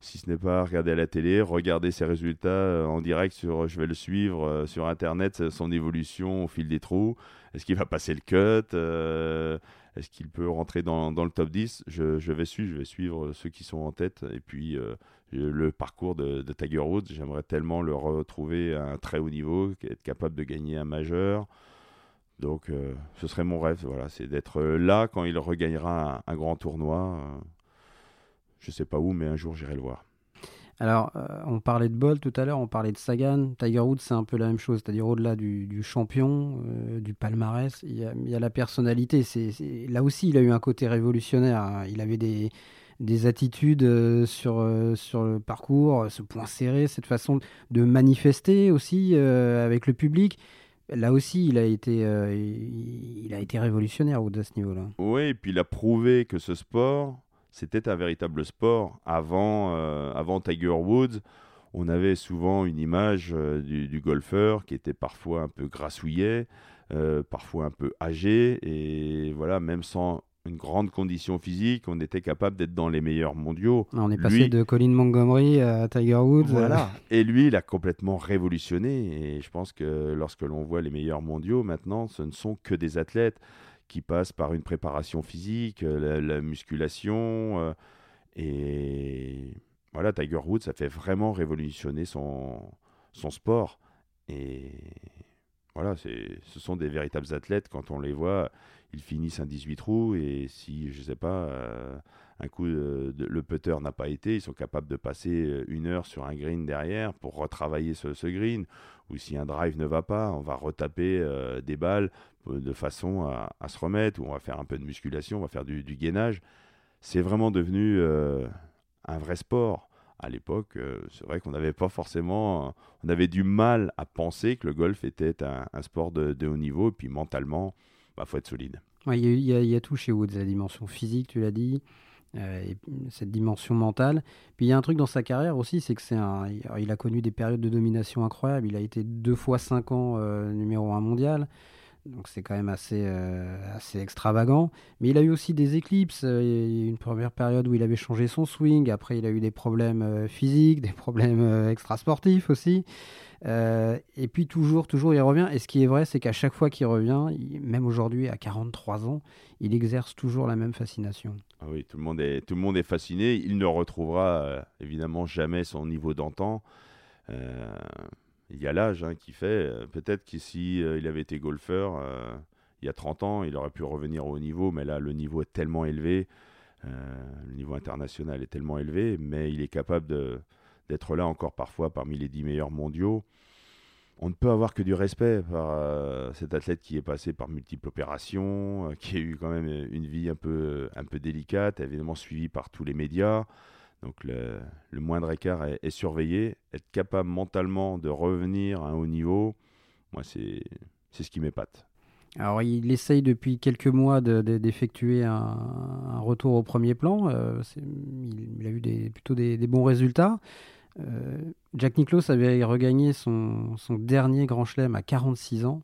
si ce n'est pas regarder à la télé, regarder ses résultats euh, en direct sur, je vais le suivre euh, sur internet, son évolution au fil des trous. Est-ce qu'il va passer le cut euh, Est-ce qu'il peut rentrer dans, le top 10 je, vais suivre, je vais suivre ceux qui sont en tête. Et puis le parcours de, Tiger Woods, j'aimerais tellement le retrouver à un très haut niveau, être capable de gagner un majeur. Donc ce serait mon rêve, voilà, c'est d'être là quand il regagnera un grand tournoi je sais pas où, mais un jour j'irai le voir. Alors, euh, on parlait de Bolt tout à l'heure, on parlait de Sagan. Tiger Woods, c'est un peu la même chose, c'est-à-dire au-delà du, champion, euh, du palmarès, il y, a, la personnalité. C'est, là aussi, il a eu un côté révolutionnaire. Hein. Il avait des, des attitudes euh, sur, sur le parcours, ce point serré, cette façon de manifester aussi avec le public. Là aussi, il a été, il a été révolutionnaire à ce niveau-là. Oui, et puis il a prouvé que ce sport, c'était un véritable sport. Avant, euh, avant Tiger Woods, on avait souvent une image euh, du, golfeur qui était parfois un peu grassouillet, euh, parfois un peu âgé, et voilà, même sans une grande condition physique, on était capable d'être dans les meilleurs mondiaux. On est passé de Colin Montgomery à Tiger Woods. Voilà. Et lui, il a complètement révolutionné. Et je pense que lorsque l'on voit les meilleurs mondiaux, maintenant, ce ne sont que des athlètes qui passe par une préparation physique, euh, la, musculation. Euh, et voilà, Tiger Woods, ça fait vraiment révolutionner son, son sport. Et voilà, ce sont des véritables athlètes. Quand on les voit, ils finissent un 18 trous. Et si, je ne sais pas, euh, un coup, de, le putter n'a pas été, ils sont capables de passer une heure sur un green derrière pour retravailler ce, green. Ou si un drive ne va pas, on va retaper des balles de façon à, se remettre, ou on va faire un peu de musculation, on va faire du, gainage. C'est vraiment devenu euh, un vrai sport. À l'époque, euh, c'est vrai qu'on n'avait pas forcément, on avait du mal à penser que le golf était un, sport de, haut niveau, et puis mentalement, bah, faut être solide. Il y, a, tout chez Woods, la dimension physique, tu l'as dit, euh, cette dimension mentale. Puis il y a un truc dans sa carrière aussi, c'est que c'est un, il a connu des périodes de domination incroyables. Il a été deux fois cinq ans numéro un mondial. donc c'est quand même assez, assez extravagant. Mais il a eu aussi des éclipses. Il y a eu une première période où il avait changé son swing. Après, il a eu des problèmes physiques, des problèmes extrasportifs aussi. Euh, et puis toujours, toujours, il revient. Et ce qui est vrai, c'est qu'à chaque fois qu'il revient, même aujourd'hui à 43 ans, il exerce toujours la même fascination. Ah oui, tout le monde est, tout le monde est fasciné. Il ne retrouvera euh, évidemment jamais son niveau d'antan. Euh, il y a l'âge hein, qui fait. Peut-être qu'ici, il avait été golfeur il y a 30 ans, il aurait pu revenir au niveau, mais là, le niveau est tellement élevé. le niveau international est tellement élevé, mais il est capable de, d'être là encore parfois parmi les dix meilleurs mondiaux. On ne peut avoir que du respect par euh, cet athlète qui est passé par multiples opérations, euh, qui a eu quand même une vie un peu, un peu délicate, évidemment suivie par tous les médias. Donc le, moindre écart est, surveillé. Être capable mentalement de revenir à un haut niveau, moi c'est ce qui m'épate. Alors, il essaye depuis quelques mois d'effectuer un, retour au premier plan. Euh, il, a eu plutôt des, bons résultats. Euh, Jack Nicklaus avait regagné son, dernier grand chelem à 46 ans,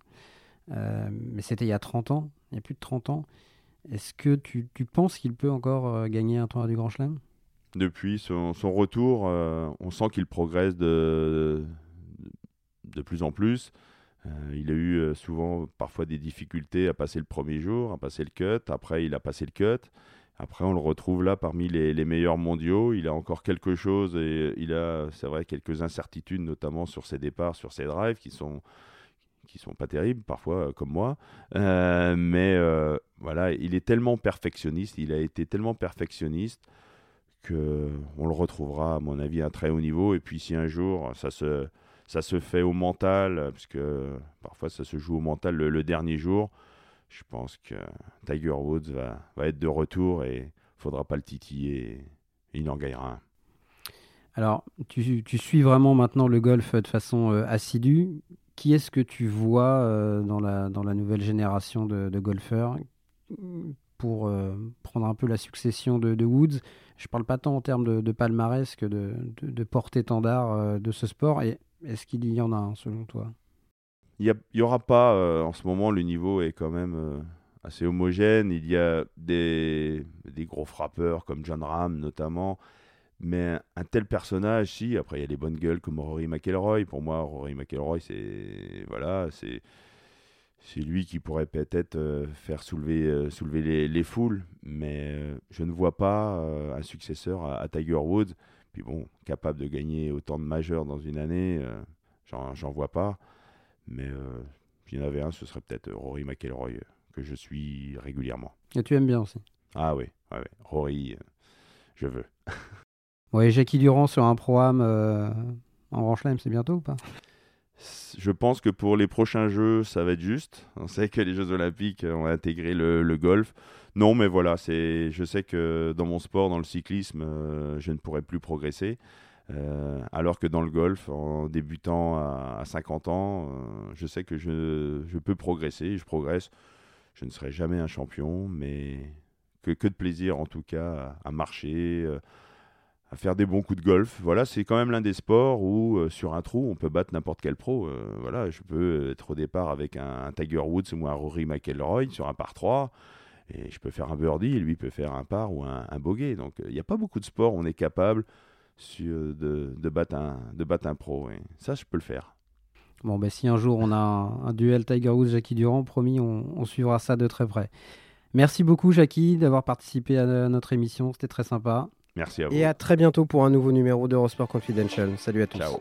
euh, mais c'était il y a 30 ans, il y a plus de 30 ans. Est-ce que tu, penses qu'il peut encore euh, gagner un tournoi du grand chelem? Depuis son, retour, on sent qu'il progresse de, de plus en plus. il a eu souvent parfois des difficultés à passer le premier jour, à passer le cut. Après, il a passé le cut. Après, on le retrouve là parmi les, meilleurs mondiaux. Il a encore quelque chose et il a, c'est vrai, quelques incertitudes, notamment sur ses départs, sur ses drives, qui sont qui sont pas terribles parfois, euh, comme moi. Euh, mais euh, voilà, il est tellement perfectionniste, il a été tellement perfectionniste que on le retrouvera, à mon avis, à très haut niveau. Et puis, si un jour ça se ça se fait au mental, puisque parfois ça se joue au mental le dernier jour je pense que Tiger Woods va, va être de retour et faudra pas le titiller et, il en gagnera un. Alors, tu, tu, suis vraiment maintenant le golf de façon euh, assidue. Qui est-ce que tu vois euh, dans, la, dans la nouvelle génération de, golfeurs pour euh, prendre un peu la succession de, Woods? Je ne parle pas tant en termes de, palmarès que de, porte-étendard de ce sport. Est-ce qu'il y en a un selon toi? Il n'y aura pas, euh, en ce moment, le niveau est quand même euh, assez homogène. Il y a des, des, gros frappeurs comme John Ram notamment. Mais un tel personnage, si, après il y a des bonnes gueules comme Rory McElroy. Pour moi, Rory McElroy, c'est voilà, lui qui pourrait peut-être euh, faire soulever, soulever les, les, foules, mais je ne vois pas un successeur à, Tiger Woods. Puis bon, capable de gagner autant de majeurs dans une année, j'en vois pas. Mais euh, s'il y en avait un, ce serait peut-être Rory McElroy, euh, que je suis régulièrement. Et tu aimes bien aussi Ah oui, ouais, Rory, euh, je veux. ouais, Jackie Durand sur un programme en Grand Chelem, c'est bientôt ou pas? Je pense que pour les prochains Jeux, ça va être juste. On sait que les Jeux Olympiques ont intégré le, le golf. Non, mais voilà, c'est. Je sais que dans mon sport, dans le cyclisme, je ne pourrai plus progresser. Euh, alors que dans le golf, en débutant à, 50 ans, euh, je sais que je, peux progresser, je progresse. Je ne serai jamais un champion, mais que, de plaisir en tout cas à, marcher, euh, à faire des bons coups de golf. Voilà, c'est quand même l'un des sports où sur un trou, on peut battre n'importe quel pro. voilà, je peux être au départ avec un, Tiger Woods ou un Rory McIlroy sur un par 3 et je peux faire un birdie, lui peut faire un par ou un, un bogey. Donc il n'y a pas beaucoup de sports où on est capable de, de, battre un, de battre un pro. Et ça, je peux le faire. Bon, ben, si un jour on a un, duel Tiger Woods-Jackie Durand, promis, on, suivra ça de très près. Merci beaucoup, Jackie, d'avoir participé à notre émission. C'était très sympa. Merci à vous. Et à très bientôt pour un nouveau numéro d'Eurosport Confidential. Salut à tous. Ciao.